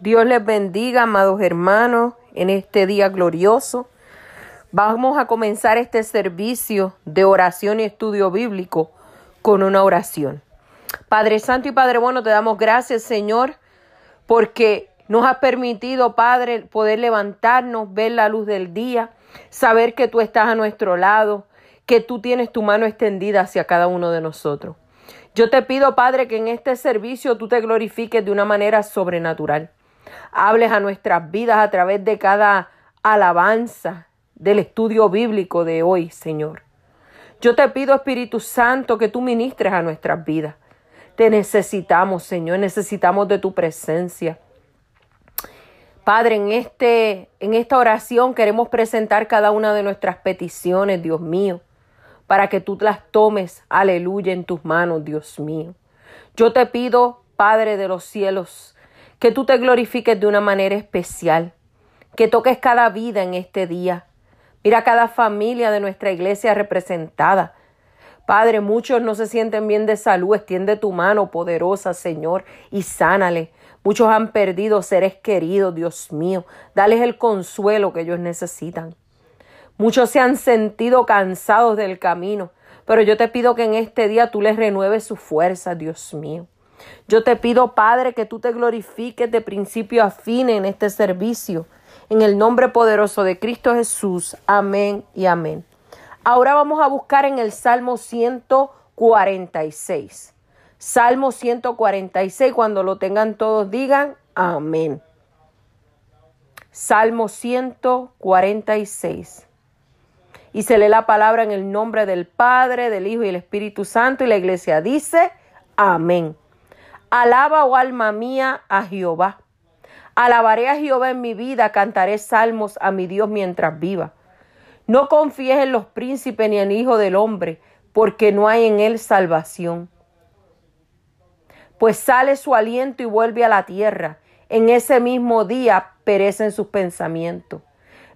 Dios les bendiga, amados hermanos, en este día glorioso. Vamos a comenzar este servicio de oración y estudio bíblico con una oración. Padre Santo y Padre Bueno, te damos gracias, Señor, porque nos has permitido, Padre, poder levantarnos, ver la luz del día, saber que tú estás a nuestro lado, que tú tienes tu mano extendida hacia cada uno de nosotros. Yo te pido, Padre, que en este servicio tú te glorifiques de una manera sobrenatural hables a nuestras vidas a través de cada alabanza del estudio bíblico de hoy, Señor. Yo te pido, Espíritu Santo, que tú ministres a nuestras vidas. Te necesitamos, Señor, necesitamos de tu presencia. Padre, en, este, en esta oración queremos presentar cada una de nuestras peticiones, Dios mío, para que tú las tomes, aleluya, en tus manos, Dios mío. Yo te pido, Padre de los cielos, que tú te glorifiques de una manera especial, que toques cada vida en este día. Mira cada familia de nuestra iglesia representada. Padre, muchos no se sienten bien de salud. Extiende tu mano poderosa, Señor, y sánale. Muchos han perdido seres queridos, Dios mío. Dales el consuelo que ellos necesitan. Muchos se han sentido cansados del camino, pero yo te pido que en este día tú les renueves su fuerza, Dios mío. Yo te pido, Padre, que tú te glorifiques de principio a fin en este servicio. En el nombre poderoso de Cristo Jesús. Amén y amén. Ahora vamos a buscar en el Salmo 146. Salmo 146, cuando lo tengan todos, digan amén. Salmo 146. Y se lee la palabra en el nombre del Padre, del Hijo y del Espíritu Santo. Y la iglesia dice, amén. Alaba, oh alma mía, a Jehová. Alabaré a Jehová en mi vida, cantaré salmos a mi Dios mientras viva. No confíes en los príncipes ni en el Hijo del Hombre, porque no hay en él salvación. Pues sale su aliento y vuelve a la tierra. En ese mismo día perecen sus pensamientos.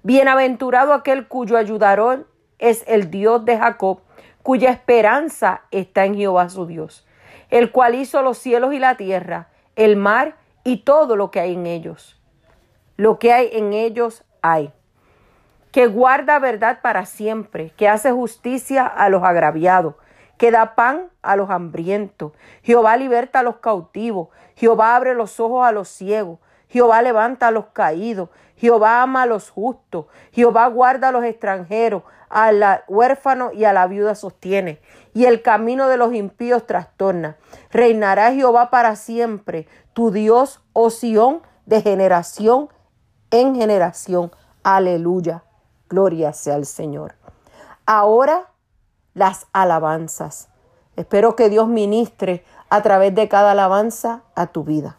Bienaventurado aquel cuyo ayudador es el Dios de Jacob, cuya esperanza está en Jehová su Dios el cual hizo los cielos y la tierra, el mar y todo lo que hay en ellos. Lo que hay en ellos hay. Que guarda verdad para siempre, que hace justicia a los agraviados, que da pan a los hambrientos. Jehová liberta a los cautivos, Jehová abre los ojos a los ciegos, Jehová levanta a los caídos, Jehová ama a los justos, Jehová guarda a los extranjeros, al huérfano y a la viuda sostiene, y el camino de los impíos trastorna. Reinará Jehová para siempre, tu Dios, oh Sión, de generación en generación. Aleluya. Gloria sea al Señor. Ahora las alabanzas. Espero que Dios ministre a través de cada alabanza a tu vida.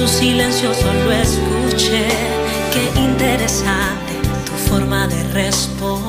su silencio solo escuché. Qué interesante tu forma de responder.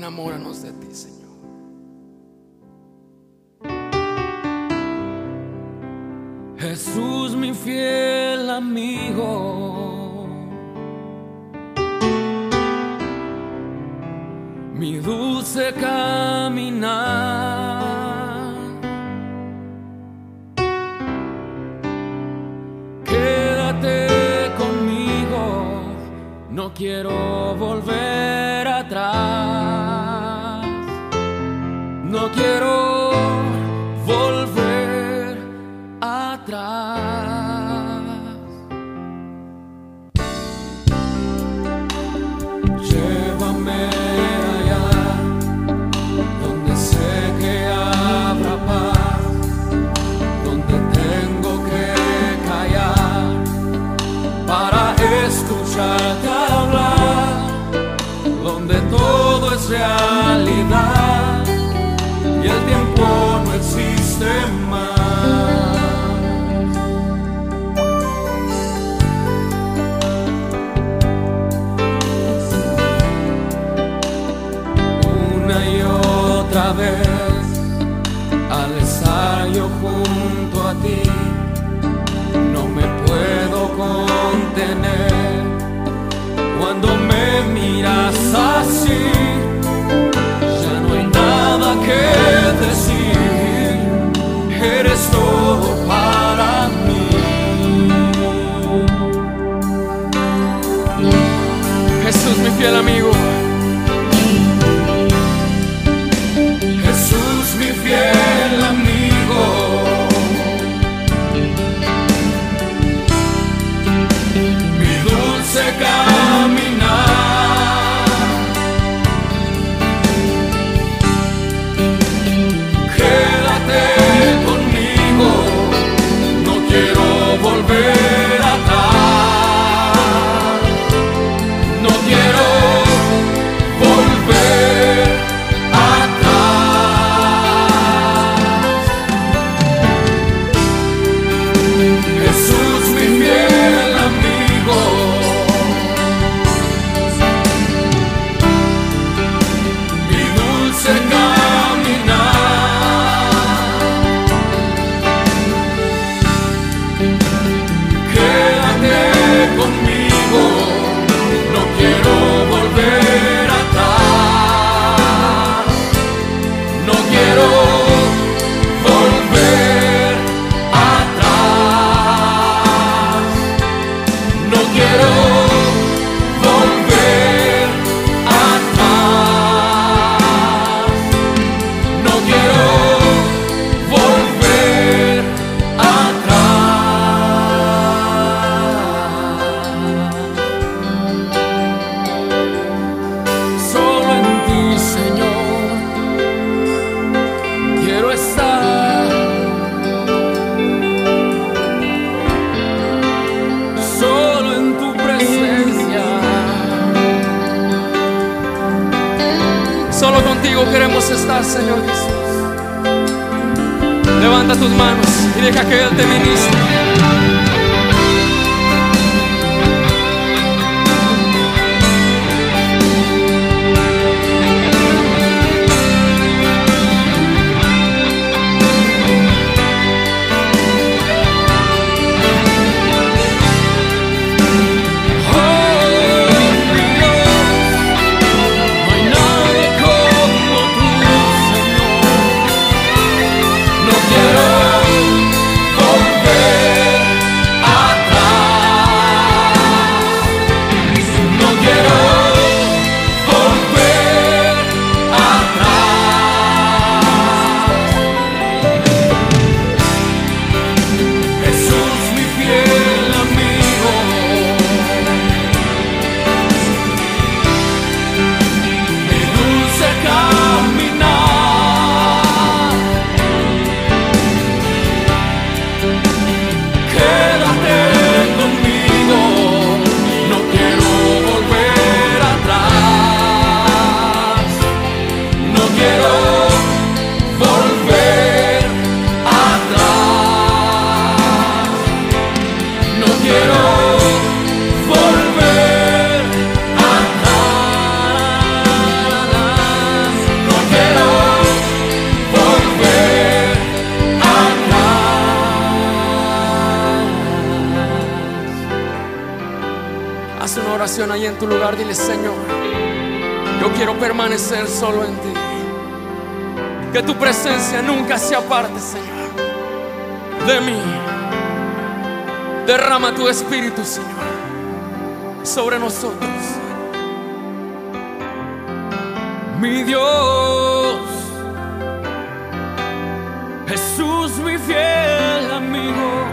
Enamóranos de ti, Señor. Jesús, mi fiel amigo, mi dulce caminar, quédate conmigo, no quiero volver. solo quiero que te Señor, yo quiero permanecer solo en ti. Que tu presencia nunca se aparte, Señor, de mí. Derrama tu espíritu, Señor, sobre nosotros. Mi Dios, Jesús, mi fiel amigo,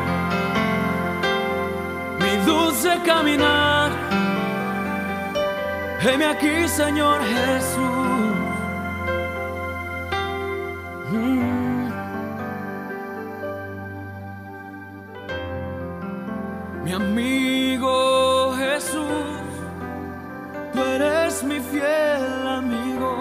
mi dulce caminar Heme aquí, Señor Jesús. Mm. Mi amigo Jesús, tú eres mi fiel amigo.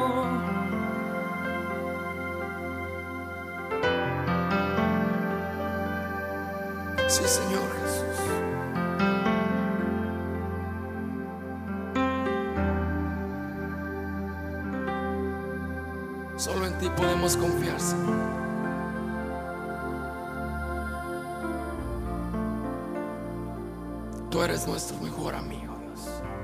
Sí, Señor Jesús. En ti podemos confiar, Señor. Tú eres nuestro mejor amigo. a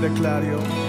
de Clarion.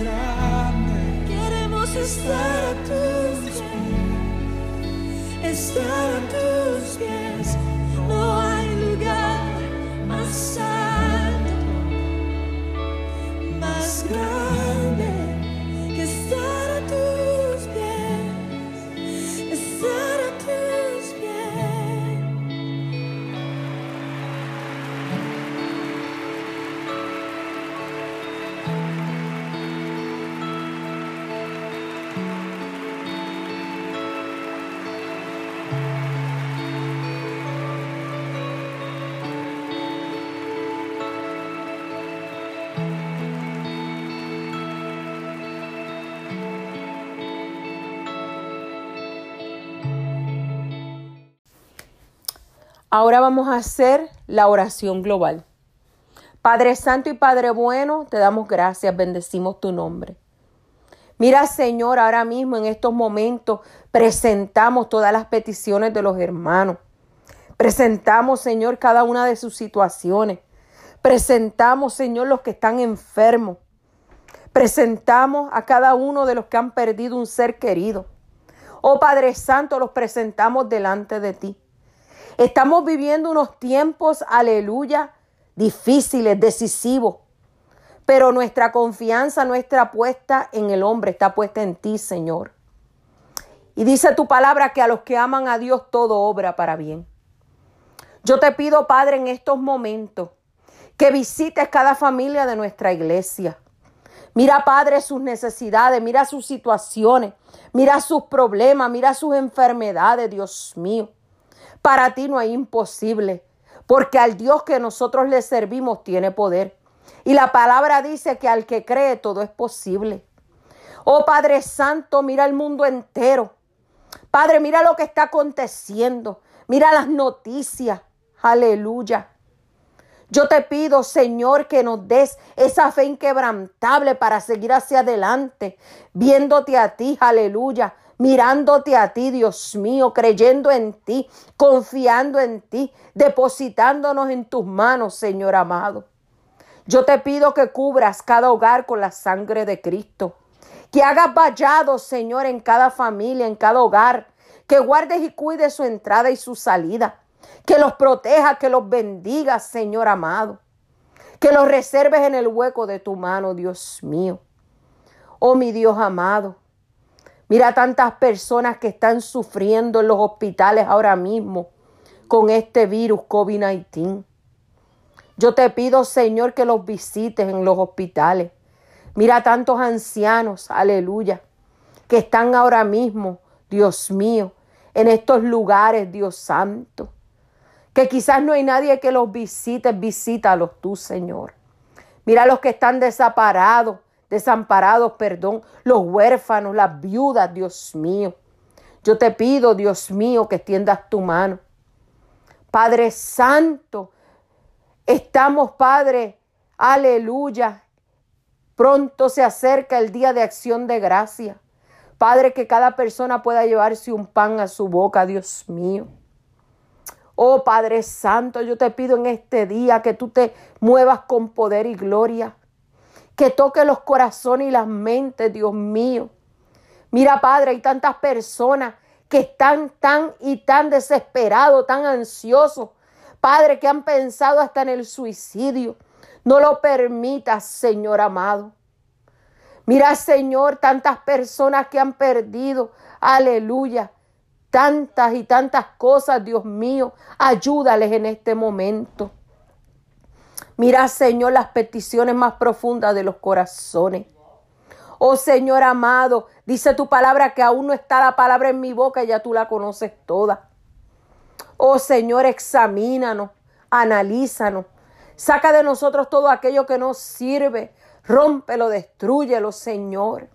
Queremos estar a tus pies, estar a tus pies. No hay lugar más santo, más grande. Ahora vamos a hacer la oración global. Padre Santo y Padre Bueno, te damos gracias, bendecimos tu nombre. Mira, Señor, ahora mismo en estos momentos presentamos todas las peticiones de los hermanos. Presentamos, Señor, cada una de sus situaciones. Presentamos, Señor, los que están enfermos. Presentamos a cada uno de los que han perdido un ser querido. Oh Padre Santo, los presentamos delante de ti. Estamos viviendo unos tiempos, aleluya, difíciles, decisivos. Pero nuestra confianza no está puesta en el hombre, está puesta en ti, Señor. Y dice tu palabra que a los que aman a Dios todo obra para bien. Yo te pido, Padre, en estos momentos, que visites cada familia de nuestra iglesia. Mira, Padre, sus necesidades, mira sus situaciones, mira sus problemas, mira sus enfermedades, Dios mío. Para ti no hay imposible, porque al Dios que nosotros le servimos tiene poder. Y la palabra dice que al que cree todo es posible. Oh Padre Santo, mira el mundo entero. Padre, mira lo que está aconteciendo. Mira las noticias. Aleluya. Yo te pido, Señor, que nos des esa fe inquebrantable para seguir hacia adelante, viéndote a ti, aleluya, mirándote a ti, Dios mío, creyendo en ti, confiando en ti, depositándonos en tus manos, Señor amado. Yo te pido que cubras cada hogar con la sangre de Cristo. Que hagas vallados, Señor, en cada familia, en cada hogar. Que guardes y cuides su entrada y su salida. Que los proteja, que los bendiga, Señor amado. Que los reserves en el hueco de tu mano, Dios mío. Oh, mi Dios amado. Mira tantas personas que están sufriendo en los hospitales ahora mismo con este virus COVID-19. Yo te pido, Señor, que los visites en los hospitales. Mira tantos ancianos, aleluya, que están ahora mismo, Dios mío, en estos lugares, Dios santo. Que quizás no hay nadie que los visite, visítalos tú, Señor. Mira los que están desamparados, desamparados, perdón, los huérfanos, las viudas, Dios mío. Yo te pido, Dios mío, que extiendas tu mano. Padre Santo, Estamos, Padre, aleluya. Pronto se acerca el día de acción de gracia. Padre, que cada persona pueda llevarse un pan a su boca, Dios mío. Oh Padre Santo, yo te pido en este día que tú te muevas con poder y gloria. Que toque los corazones y las mentes, Dios mío. Mira, Padre, hay tantas personas que están tan y tan desesperados, tan ansiosos Padre, que han pensado hasta en el suicidio. No lo permitas, Señor amado. Mira, Señor, tantas personas que han perdido. Aleluya. Tantas y tantas cosas, Dios mío. Ayúdales en este momento. Mira, Señor, las peticiones más profundas de los corazones. Oh Señor amado, dice tu palabra que aún no está la palabra en mi boca, ya tú la conoces toda. Oh Señor, examínanos, analízanos. Saca de nosotros todo aquello que nos sirve. Rómpelo, destruyelo, Señor.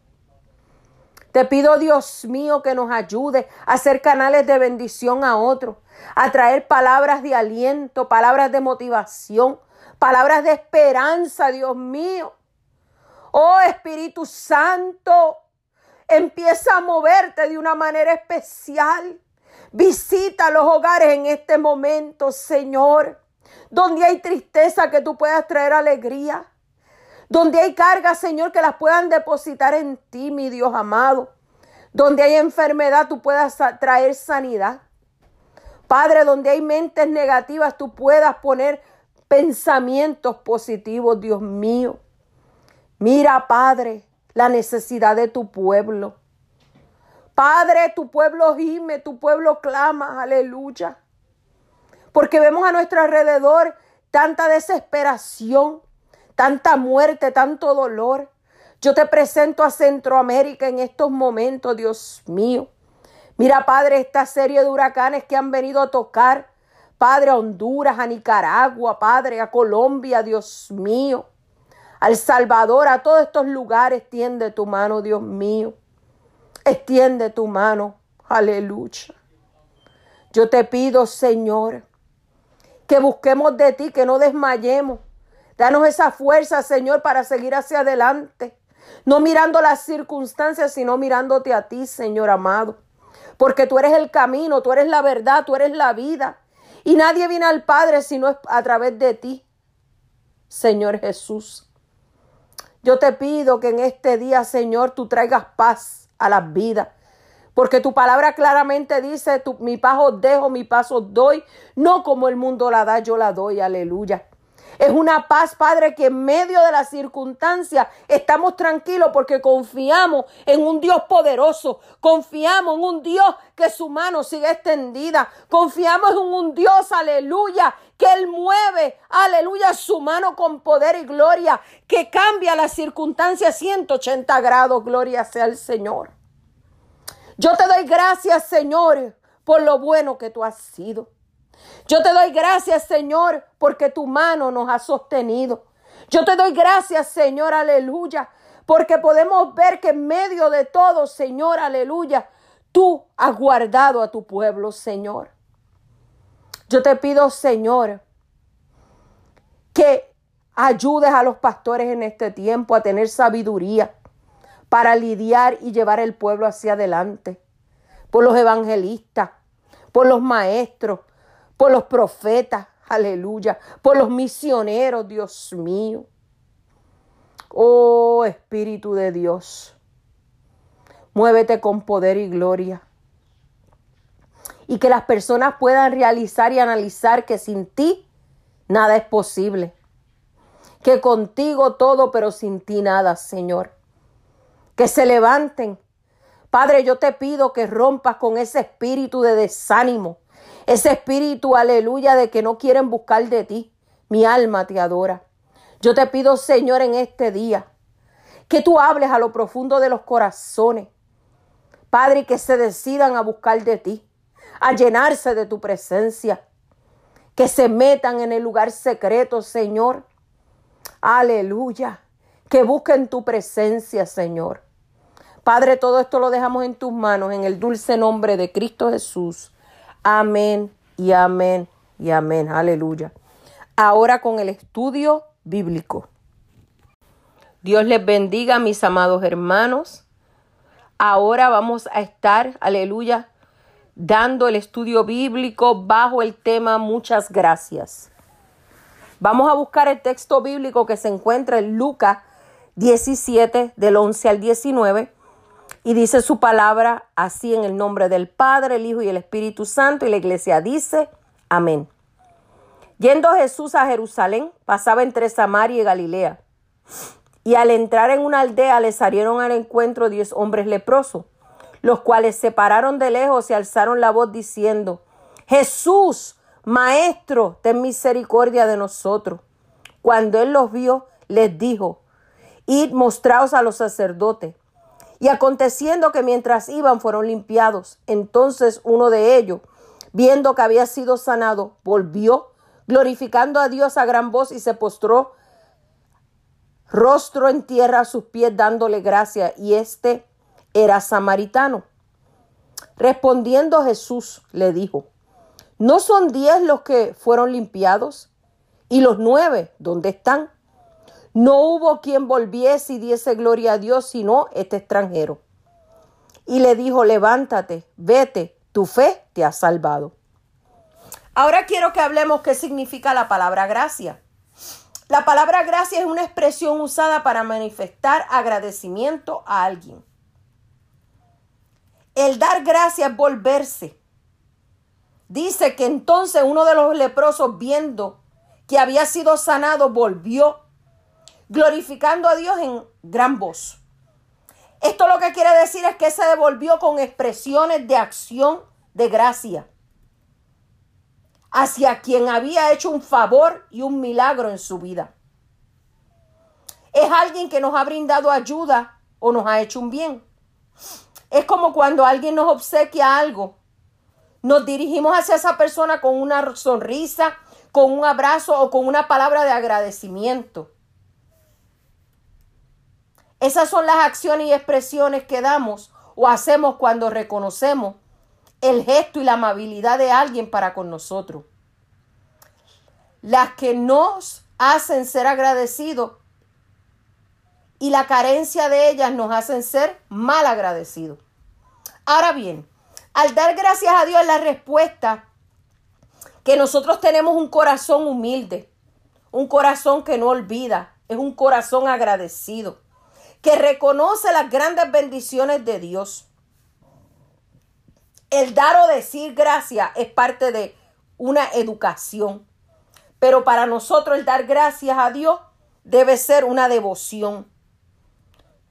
Te pido, Dios mío, que nos ayude a ser canales de bendición a otros, a traer palabras de aliento, palabras de motivación, palabras de esperanza, Dios mío. Oh Espíritu Santo, empieza a moverte de una manera especial. Visita los hogares en este momento, Señor. Donde hay tristeza, que tú puedas traer alegría. Donde hay cargas, Señor, que las puedan depositar en ti, mi Dios amado. Donde hay enfermedad, tú puedas traer sanidad. Padre, donde hay mentes negativas, tú puedas poner pensamientos positivos, Dios mío. Mira, Padre, la necesidad de tu pueblo. Padre, tu pueblo gime, tu pueblo clama, aleluya. Porque vemos a nuestro alrededor tanta desesperación, tanta muerte, tanto dolor. Yo te presento a Centroamérica en estos momentos, Dios mío. Mira, Padre, esta serie de huracanes que han venido a tocar, Padre, a Honduras, a Nicaragua, Padre, a Colombia, Dios mío, al Salvador, a todos estos lugares, extiende tu mano, Dios mío. Extiende tu mano, aleluya. Yo te pido, Señor, que busquemos de ti, que no desmayemos. Danos esa fuerza, Señor, para seguir hacia adelante. No mirando las circunstancias, sino mirándote a ti, Señor amado porque tú eres el camino, tú eres la verdad, tú eres la vida. Y nadie viene al Padre sino es a través de ti, Señor Jesús. Yo te pido que en este día, Señor, tú traigas paz a las vidas. Porque tu palabra claramente dice, mi paz os dejo, mi paz os doy. No como el mundo la da, yo la doy. Aleluya. Es una paz, Padre, que en medio de las circunstancias estamos tranquilos porque confiamos en un Dios poderoso. Confiamos en un Dios que su mano sigue extendida. Confiamos en un Dios, aleluya, que Él mueve, aleluya, su mano con poder y gloria, que cambia las circunstancias 180 grados. Gloria sea al Señor. Yo te doy gracias, Señor, por lo bueno que tú has sido. Yo te doy gracias, Señor, porque tu mano nos ha sostenido. Yo te doy gracias, Señor, aleluya, porque podemos ver que en medio de todo, Señor, aleluya, tú has guardado a tu pueblo, Señor. Yo te pido, Señor, que ayudes a los pastores en este tiempo a tener sabiduría para lidiar y llevar el pueblo hacia adelante. Por los evangelistas, por los maestros, por los profetas, aleluya, por los misioneros, Dios mío. Oh Espíritu de Dios, muévete con poder y gloria. Y que las personas puedan realizar y analizar que sin ti nada es posible. Que contigo todo, pero sin ti nada, Señor. Que se levanten. Padre, yo te pido que rompas con ese espíritu de desánimo ese espíritu, aleluya, de que no quieren buscar de ti. Mi alma te adora. Yo te pido, Señor, en este día, que tú hables a lo profundo de los corazones. Padre, que se decidan a buscar de ti, a llenarse de tu presencia, que se metan en el lugar secreto, Señor. Aleluya. Que busquen tu presencia, Señor. Padre, todo esto lo dejamos en tus manos, en el dulce nombre de Cristo Jesús. Amén y amén y amén. Aleluya. Ahora con el estudio bíblico. Dios les bendiga, mis amados hermanos. Ahora vamos a estar, aleluya, dando el estudio bíblico bajo el tema muchas gracias. Vamos a buscar el texto bíblico que se encuentra en Lucas 17 del 11 al 19 y dice su palabra así en el nombre del Padre, el Hijo y el Espíritu Santo. Y la iglesia dice, amén. Yendo Jesús a Jerusalén, pasaba entre Samaria y Galilea. Y al entrar en una aldea le salieron al encuentro diez hombres leprosos, los cuales se pararon de lejos y alzaron la voz diciendo, Jesús, Maestro, ten misericordia de nosotros. Cuando él los vio, les dijo, Id mostraos a los sacerdotes. Y aconteciendo que mientras iban fueron limpiados. Entonces uno de ellos, viendo que había sido sanado, volvió, glorificando a Dios a gran voz y se postró rostro en tierra a sus pies dándole gracia. Y este era samaritano. Respondiendo Jesús le dijo, ¿no son diez los que fueron limpiados? ¿Y los nueve dónde están? No hubo quien volviese y diese gloria a Dios, sino este extranjero. Y le dijo, levántate, vete, tu fe te ha salvado. Ahora quiero que hablemos qué significa la palabra gracia. La palabra gracia es una expresión usada para manifestar agradecimiento a alguien. El dar gracias es volverse. Dice que entonces uno de los leprosos viendo que había sido sanado volvió glorificando a Dios en gran voz. Esto lo que quiere decir es que se devolvió con expresiones de acción de gracia hacia quien había hecho un favor y un milagro en su vida. Es alguien que nos ha brindado ayuda o nos ha hecho un bien. Es como cuando alguien nos obsequia algo. Nos dirigimos hacia esa persona con una sonrisa, con un abrazo o con una palabra de agradecimiento. Esas son las acciones y expresiones que damos o hacemos cuando reconocemos el gesto y la amabilidad de alguien para con nosotros. Las que nos hacen ser agradecidos y la carencia de ellas nos hacen ser mal agradecidos. Ahora bien, al dar gracias a Dios la respuesta que nosotros tenemos un corazón humilde, un corazón que no olvida, es un corazón agradecido, que reconoce las grandes bendiciones de Dios. El dar o decir gracias es parte de una educación. Pero para nosotros el dar gracias a Dios debe ser una devoción.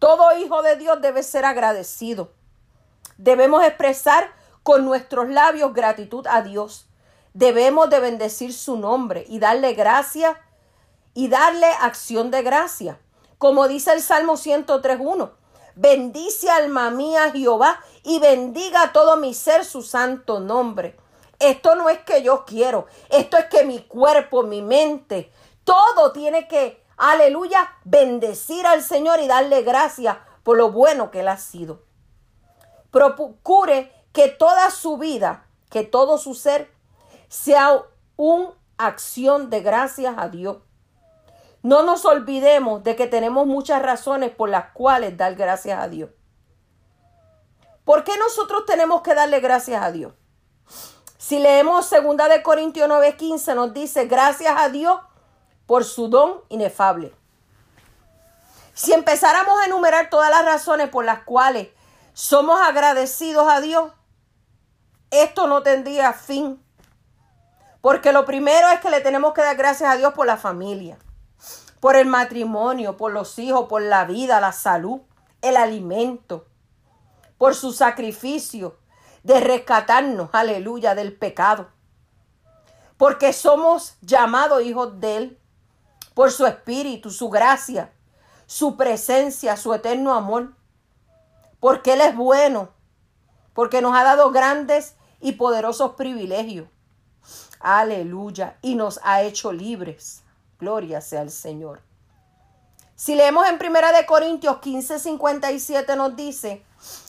Todo hijo de Dios debe ser agradecido. Debemos expresar con nuestros labios gratitud a Dios. Debemos de bendecir su nombre y darle gracia y darle acción de gracia. Como dice el Salmo 103.1. Bendice alma mía Jehová y bendiga todo mi ser su santo nombre. Esto no es que yo quiero, esto es que mi cuerpo, mi mente, todo tiene que, aleluya, bendecir al Señor y darle gracias por lo bueno que Él ha sido. Procure que toda su vida, que todo su ser, sea una acción de gracias a Dios. No nos olvidemos de que tenemos muchas razones por las cuales dar gracias a Dios. ¿Por qué nosotros tenemos que darle gracias a Dios? Si leemos 2 de Corintios 9:15 nos dice, gracias a Dios por su don inefable. Si empezáramos a enumerar todas las razones por las cuales somos agradecidos a Dios, esto no tendría fin. Porque lo primero es que le tenemos que dar gracias a Dios por la familia por el matrimonio, por los hijos, por la vida, la salud, el alimento, por su sacrificio de rescatarnos, aleluya, del pecado. Porque somos llamados hijos de Él, por su espíritu, su gracia, su presencia, su eterno amor. Porque Él es bueno, porque nos ha dado grandes y poderosos privilegios. Aleluya. Y nos ha hecho libres. Gloria sea al Señor. Si leemos en Primera de Corintios 15, 57 nos dice,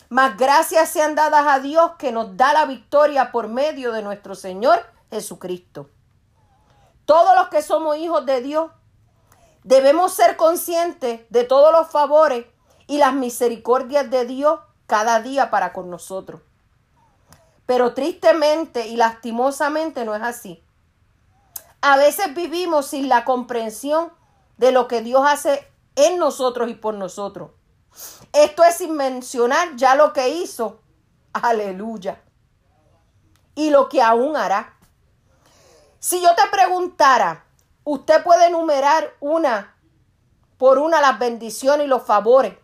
mas gracias sean dadas a Dios que nos da la victoria por medio de nuestro Señor Jesucristo. Todos los que somos hijos de Dios debemos ser conscientes de todos los favores y las misericordias de Dios cada día para con nosotros. Pero tristemente y lastimosamente no es así. A veces vivimos sin la comprensión de lo que Dios hace en nosotros y por nosotros. Esto es sin mencionar ya lo que hizo. Aleluya. Y lo que aún hará. Si yo te preguntara, usted puede enumerar una por una las bendiciones y los favores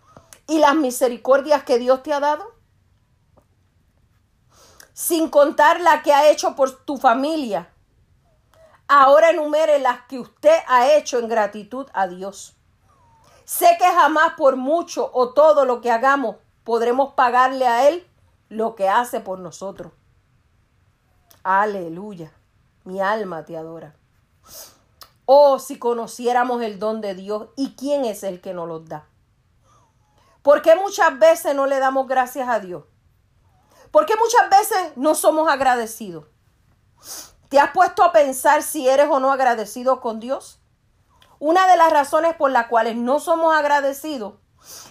y las misericordias que Dios te ha dado. Sin contar la que ha hecho por tu familia, Ahora enumere las que usted ha hecho en gratitud a Dios. Sé que jamás por mucho o todo lo que hagamos podremos pagarle a Él lo que hace por nosotros. Aleluya. Mi alma te adora. Oh, si conociéramos el don de Dios y quién es el que nos lo da. ¿Por qué muchas veces no le damos gracias a Dios? ¿Por qué muchas veces no somos agradecidos? ¿Te has puesto a pensar si eres o no agradecido con Dios? Una de las razones por las cuales no somos agradecidos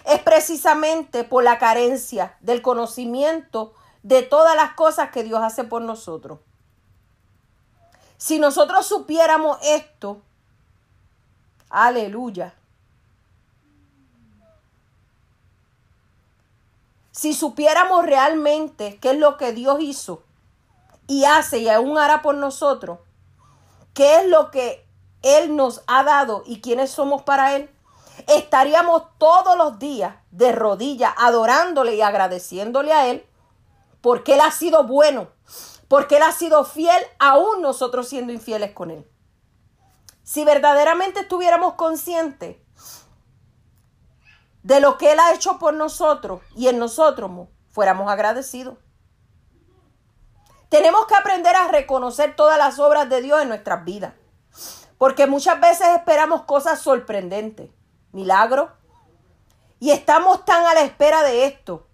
es precisamente por la carencia del conocimiento de todas las cosas que Dios hace por nosotros. Si nosotros supiéramos esto, Aleluya. Si supiéramos realmente qué es lo que Dios hizo y hace y aún hará por nosotros, qué es lo que Él nos ha dado y quiénes somos para Él, estaríamos todos los días de rodillas adorándole y agradeciéndole a Él porque Él ha sido bueno, porque Él ha sido fiel, aún nosotros siendo infieles con Él. Si verdaderamente estuviéramos conscientes de lo que Él ha hecho por nosotros y en nosotros fuéramos agradecidos. Tenemos que aprender a reconocer todas las obras de Dios en nuestras vidas, porque muchas veces esperamos cosas sorprendentes, milagros, y estamos tan a la espera de esto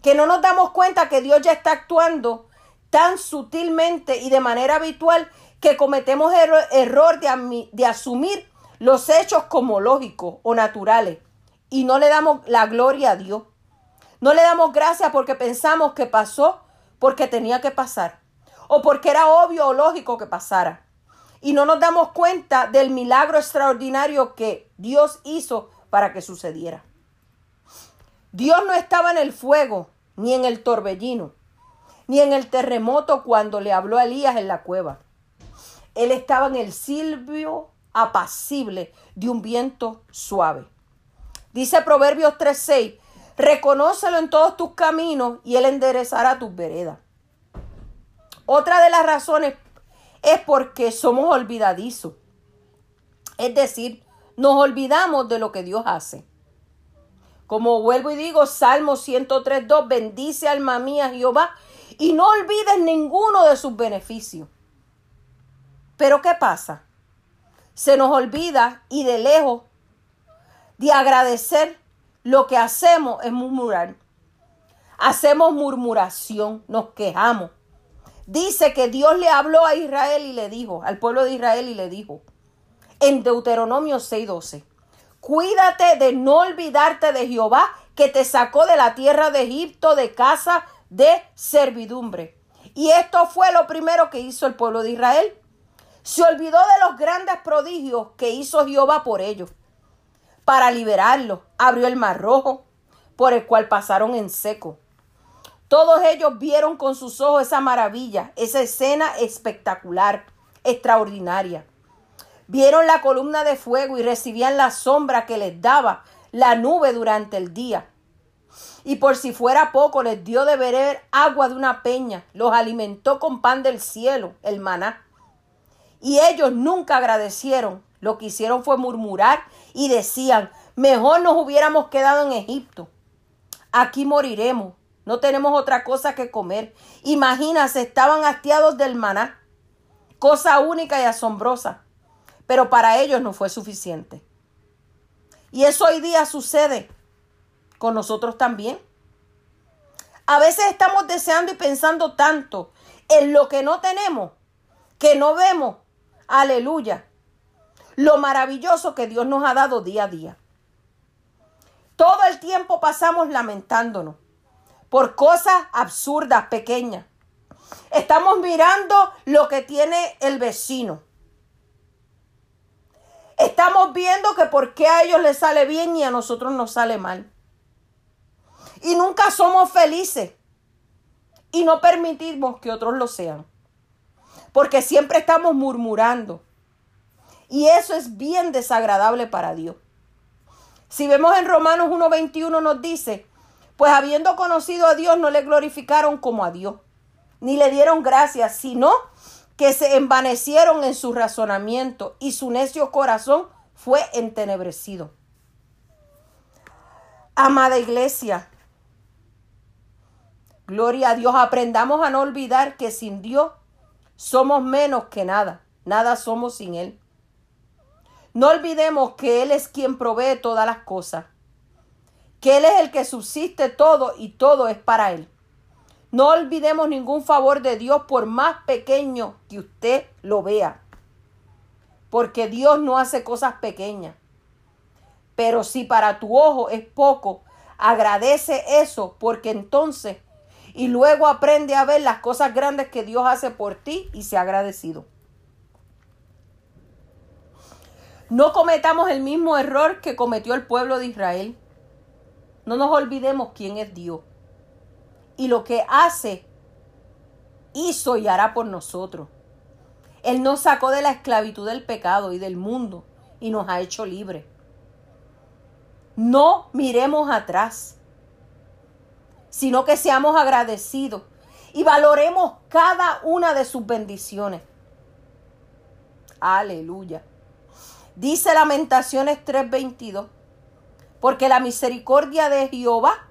que no nos damos cuenta que Dios ya está actuando tan sutilmente y de manera habitual que cometemos el error de, de asumir los hechos como lógicos o naturales y no le damos la gloria a Dios. No le damos gracias porque pensamos que pasó porque tenía que pasar o porque era obvio o lógico que pasara. Y no nos damos cuenta del milagro extraordinario que Dios hizo para que sucediera. Dios no estaba en el fuego, ni en el torbellino, ni en el terremoto cuando le habló a Elías en la cueva. Él estaba en el silbio apacible de un viento suave. Dice Proverbios 3:6, reconócelo en todos tus caminos y él enderezará tus veredas. Otra de las razones es porque somos olvidadizos. Es decir, nos olvidamos de lo que Dios hace. Como vuelvo y digo, Salmo 103.2, bendice alma mía Jehová y no olvides ninguno de sus beneficios. Pero ¿qué pasa? Se nos olvida y de lejos de agradecer, lo que hacemos es murmurar. Hacemos murmuración, nos quejamos. Dice que Dios le habló a Israel y le dijo, al pueblo de Israel y le dijo, en Deuteronomio 6:12, cuídate de no olvidarte de Jehová que te sacó de la tierra de Egipto de casa de servidumbre. Y esto fue lo primero que hizo el pueblo de Israel. Se olvidó de los grandes prodigios que hizo Jehová por ellos para liberarlos. Abrió el mar rojo, por el cual pasaron en seco. Todos ellos vieron con sus ojos esa maravilla, esa escena espectacular, extraordinaria. Vieron la columna de fuego y recibían la sombra que les daba la nube durante el día. Y por si fuera poco, les dio de beber agua de una peña, los alimentó con pan del cielo, el maná. Y ellos nunca agradecieron lo que hicieron fue murmurar y decían, mejor nos hubiéramos quedado en Egipto. Aquí moriremos. No tenemos otra cosa que comer. Imagínate, estaban hastiados del maná. Cosa única y asombrosa. Pero para ellos no fue suficiente. Y eso hoy día sucede con nosotros también. A veces estamos deseando y pensando tanto en lo que no tenemos, que no vemos, aleluya, lo maravilloso que Dios nos ha dado día a día. Todo el tiempo pasamos lamentándonos por cosas absurdas, pequeñas. Estamos mirando lo que tiene el vecino. Estamos viendo que por qué a ellos les sale bien y a nosotros nos sale mal. Y nunca somos felices. Y no permitimos que otros lo sean. Porque siempre estamos murmurando. Y eso es bien desagradable para Dios. Si vemos en Romanos 1.21 nos dice, pues habiendo conocido a Dios no le glorificaron como a Dios, ni le dieron gracias, sino que se envanecieron en su razonamiento y su necio corazón fue entenebrecido. Amada iglesia, gloria a Dios, aprendamos a no olvidar que sin Dios somos menos que nada, nada somos sin Él. No olvidemos que Él es quien provee todas las cosas, que Él es el que subsiste todo y todo es para Él. No olvidemos ningún favor de Dios por más pequeño que usted lo vea, porque Dios no hace cosas pequeñas. Pero si para tu ojo es poco, agradece eso, porque entonces y luego aprende a ver las cosas grandes que Dios hace por ti y se ha agradecido. No cometamos el mismo error que cometió el pueblo de Israel. No nos olvidemos quién es Dios y lo que hace, hizo y hará por nosotros. Él nos sacó de la esclavitud del pecado y del mundo y nos ha hecho libres. No miremos atrás, sino que seamos agradecidos y valoremos cada una de sus bendiciones. Aleluya. Dice Lamentaciones 3:22, porque la misericordia de Jehová,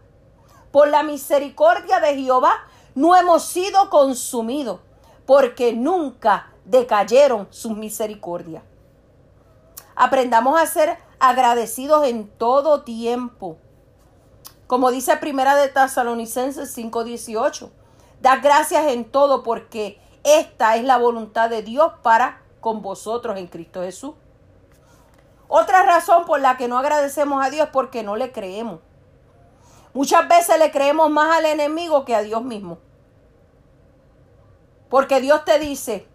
por la misericordia de Jehová, no hemos sido consumidos, porque nunca decayeron sus misericordias. Aprendamos a ser agradecidos en todo tiempo. Como dice Primera de Tesalonicenses 5:18, da gracias en todo porque esta es la voluntad de Dios para con vosotros en Cristo Jesús. Otra razón por la que no agradecemos a Dios es porque no le creemos. Muchas veces le creemos más al enemigo que a Dios mismo. Porque Dios te dice,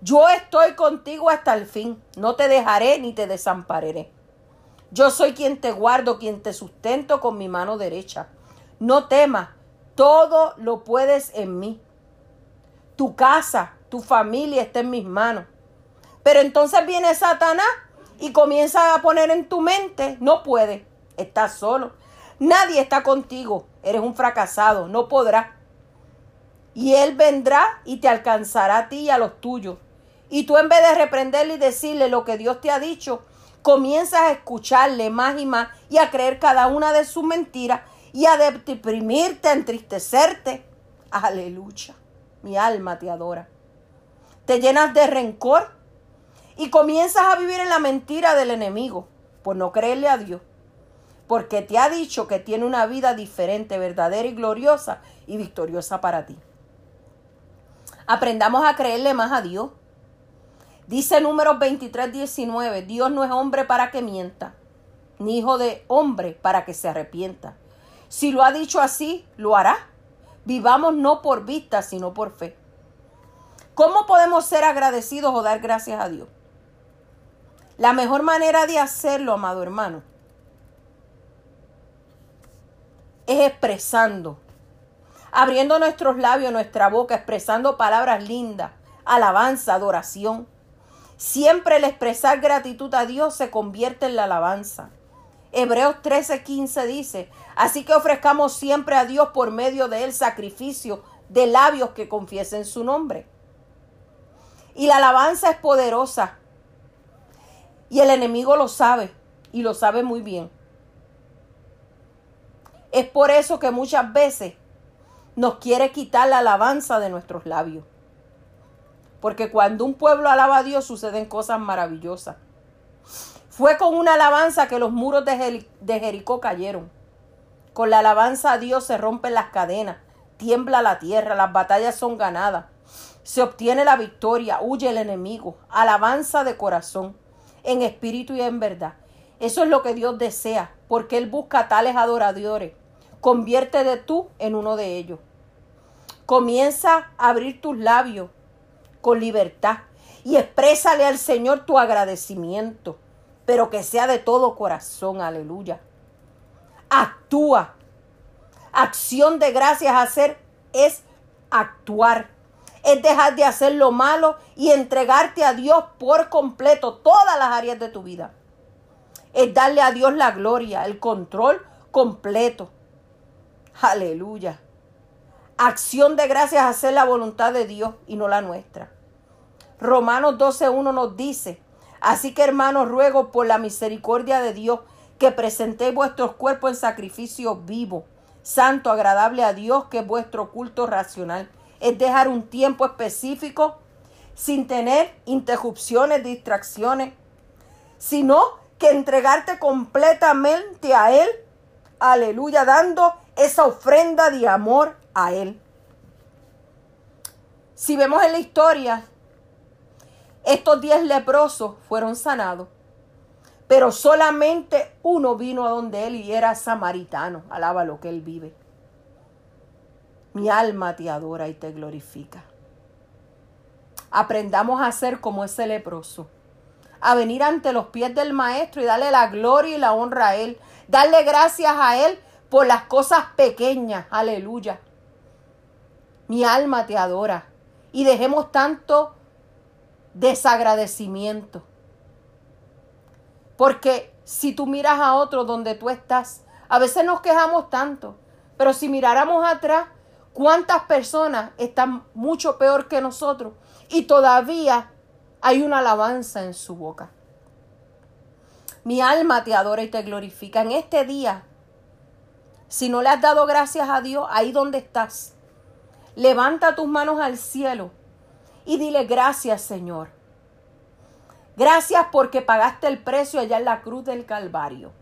yo estoy contigo hasta el fin, no te dejaré ni te desampararé. Yo soy quien te guardo, quien te sustento con mi mano derecha. No temas, todo lo puedes en mí. Tu casa, tu familia está en mis manos. Pero entonces viene Satanás y comienza a poner en tu mente, no puede, estás solo. Nadie está contigo, eres un fracasado, no podrás. Y él vendrá y te alcanzará a ti y a los tuyos. Y tú en vez de reprenderle y decirle lo que Dios te ha dicho, comienzas a escucharle más y más y a creer cada una de sus mentiras y a deprimirte, a entristecerte. Aleluya. Mi alma te adora. Te llenas de rencor y comienzas a vivir en la mentira del enemigo por no creerle a Dios. Porque te ha dicho que tiene una vida diferente, verdadera y gloriosa y victoriosa para ti. Aprendamos a creerle más a Dios Dice números 23, 19, Dios no es hombre para que mienta, ni hijo de hombre para que se arrepienta. Si lo ha dicho así, lo hará. Vivamos no por vista, sino por fe. ¿Cómo podemos ser agradecidos o dar gracias a Dios? La mejor manera de hacerlo, amado hermano, es expresando, abriendo nuestros labios, nuestra boca, expresando palabras lindas, alabanza, adoración Siempre el expresar gratitud a Dios se convierte en la alabanza. Hebreos 13:15 dice, así que ofrezcamos siempre a Dios por medio de él sacrificio de labios que confiesen su nombre. Y la alabanza es poderosa. Y el enemigo lo sabe, y lo sabe muy bien. Es por eso que muchas veces nos quiere quitar la alabanza de nuestros labios. Porque cuando un pueblo alaba a Dios suceden cosas maravillosas. Fue con una alabanza que los muros de, Jericó cayeron. Con la alabanza a Dios se rompen las cadenas, tiembla la tierra, las batallas son ganadas. Se obtiene la victoria, huye el enemigo. Alabanza de corazón, en espíritu y en verdad. Eso es lo que Dios desea, porque Él busca tales adoradores. Convierte de tú en uno de ellos. Comienza a abrir tus labios con libertad y exprésale al Señor tu agradecimiento, pero que sea de todo corazón, aleluya. Actúa. Acción de gracias hacer es actuar. Es dejar de hacer lo malo y entregarte a Dios por completo todas las áreas de tu vida. Es darle a Dios la gloria, el control completo. Aleluya. Acción de gracias hacer la voluntad de Dios y no la nuestra. Romanos 12.1 nos dice, así que hermanos, ruego por la misericordia de Dios que presentéis vuestros cuerpos en sacrificio vivo, santo, agradable a Dios, que es vuestro culto racional. Es dejar un tiempo específico sin tener interrupciones, distracciones, sino que entregarte completamente a Él, aleluya, dando esa ofrenda de amor a Él. Si vemos en la historia, estos diez leprosos fueron sanados, pero solamente uno vino a donde él y era samaritano. Alaba lo que él vive. Mi alma te adora y te glorifica. Aprendamos a ser como ese leproso. a venir ante los pies del Maestro y darle la gloria y la honra a Él. Darle gracias a Él por las cosas pequeñas. Aleluya. Mi alma te adora. Y dejemos tanto desagradecimiento. Porque si tú miras a otro donde tú estás, a veces nos quejamos tanto. Pero si miráramos atrás, ¿cuántas personas están mucho peor que nosotros? Y todavía hay una alabanza en su boca. Mi alma te adora y te glorifica. En este día, si no le has dado gracias a Dios, ahí donde estás, levanta tus manos al cielo y dile gracias Señor. Gracias porque pagaste el precio allá en la cruz del Calvario.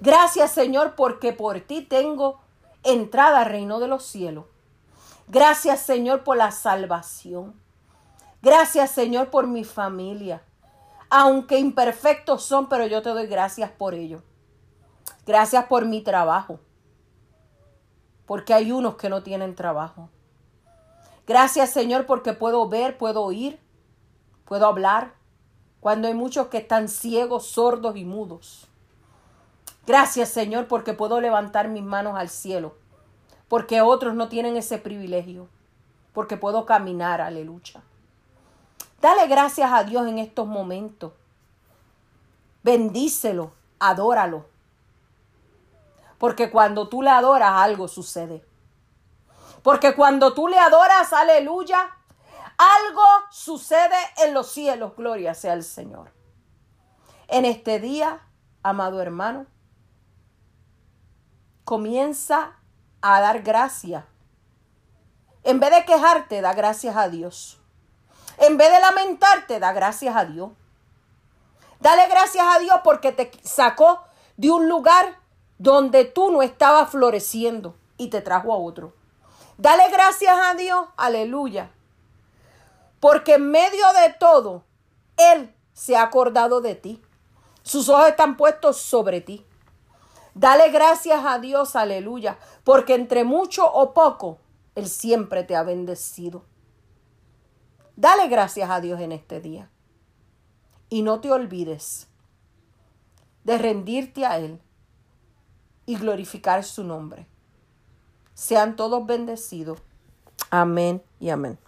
Gracias Señor porque por ti tengo entrada al reino de los cielos. Gracias Señor por la salvación. Gracias Señor por mi familia. Aunque imperfectos son, pero yo te doy gracias por ello. Gracias por mi trabajo. Porque hay unos que no tienen trabajo. Gracias Señor porque puedo ver, puedo oír, puedo hablar. Cuando hay muchos que están ciegos, sordos y mudos. Gracias Señor porque puedo levantar mis manos al cielo. Porque otros no tienen ese privilegio. Porque puedo caminar, aleluya. Dale gracias a Dios en estos momentos. Bendícelo, adóralo. Porque cuando tú le adoras algo sucede. Porque cuando tú le adoras, aleluya, algo sucede en los cielos. Gloria sea al Señor. En este día, amado hermano, comienza a dar gracias. En vez de quejarte, da gracias a Dios. En vez de lamentarte, da gracias a Dios. Dale gracias a Dios porque te sacó de un lugar donde tú no estabas floreciendo y te trajo a otro. Dale gracias a Dios, aleluya. Porque en medio de todo, Él se ha acordado de ti. Sus ojos están puestos sobre ti. Dale gracias a Dios, aleluya, porque entre mucho o poco, Él siempre te ha bendecido. Dale gracias a Dios en este día. Y no te olvides de rendirte a Él y glorificar su nombre. Sean todos bendecidos. Amén y amén.